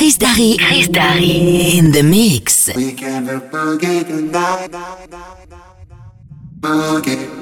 Chris Darry. Chris Darry. In the mix. We can boogie tonight. Boogie.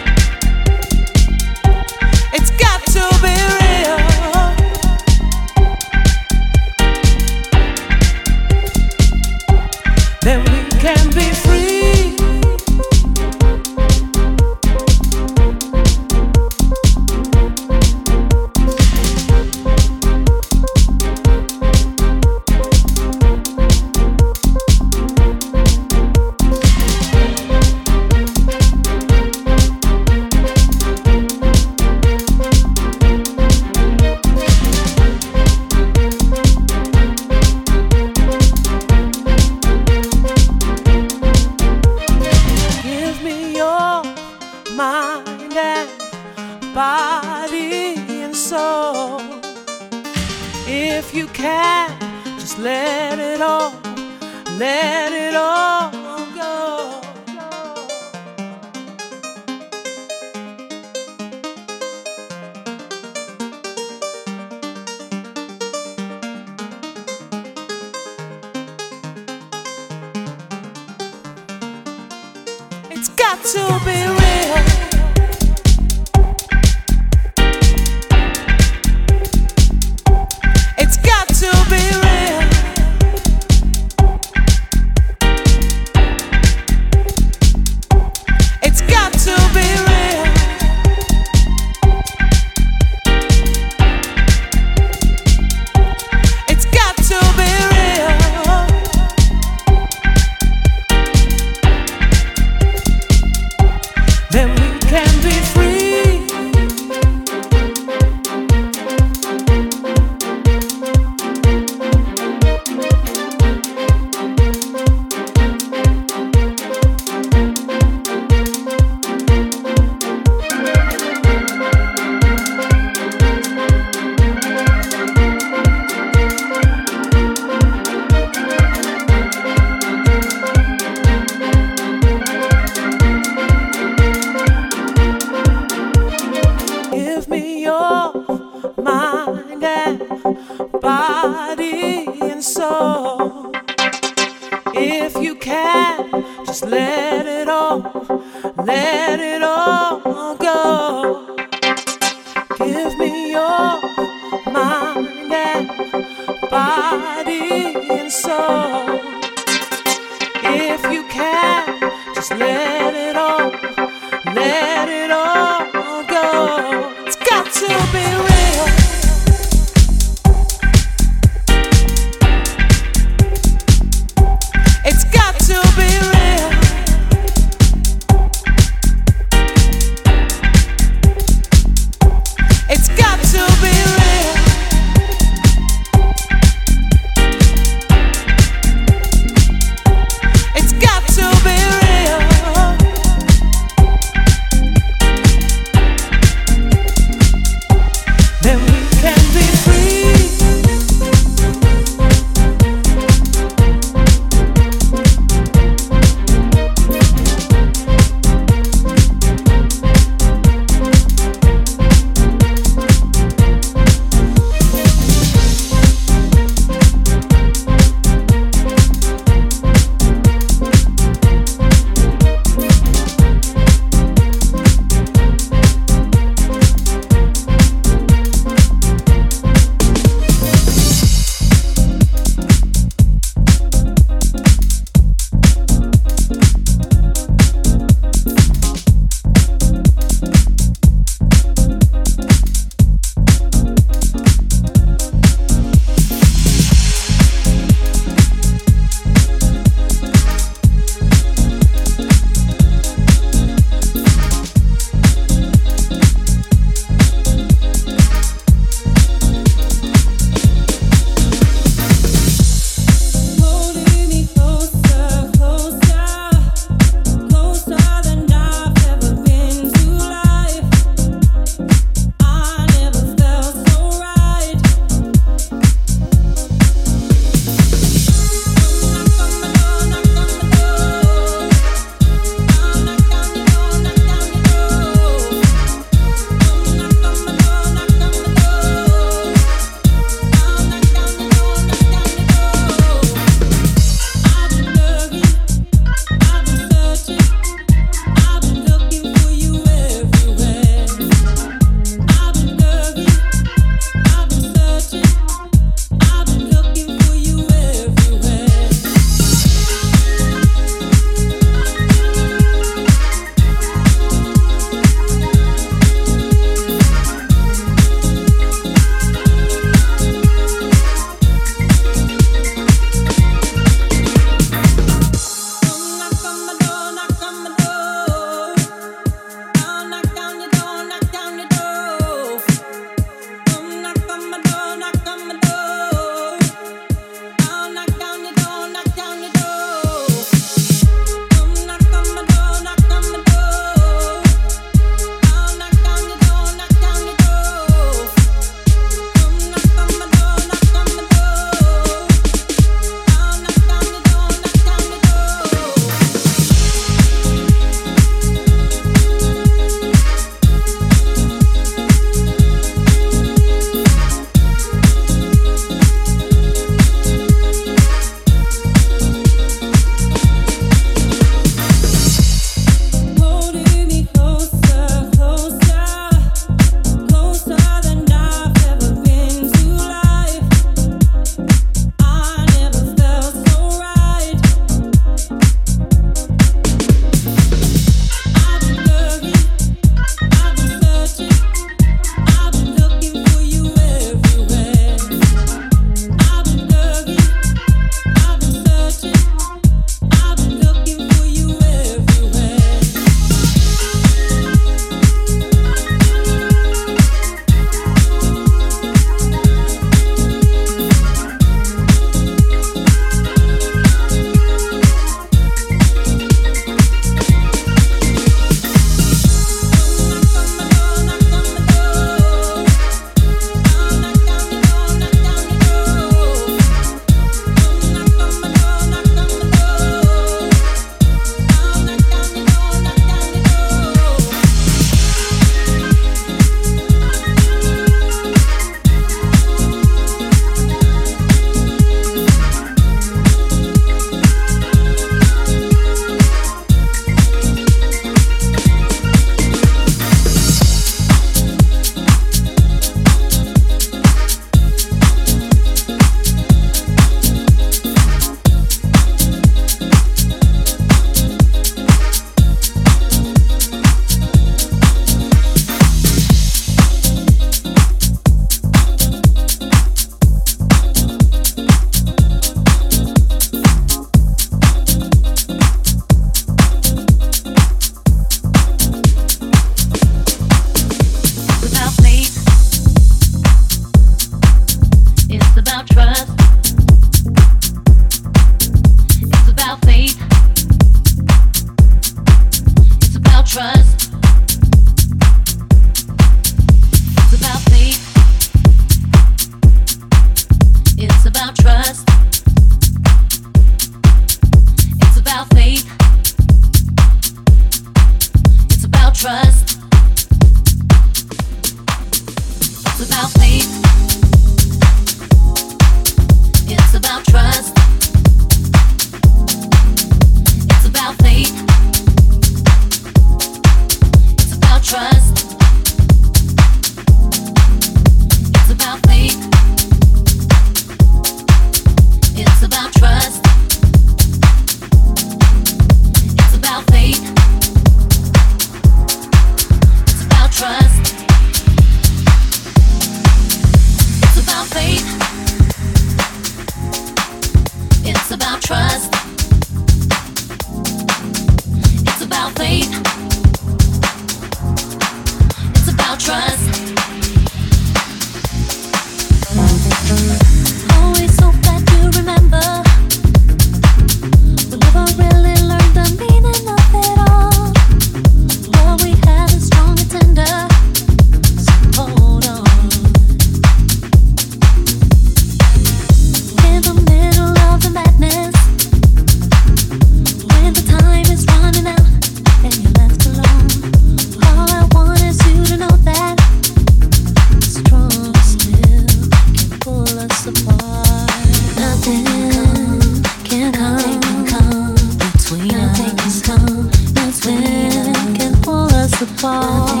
花。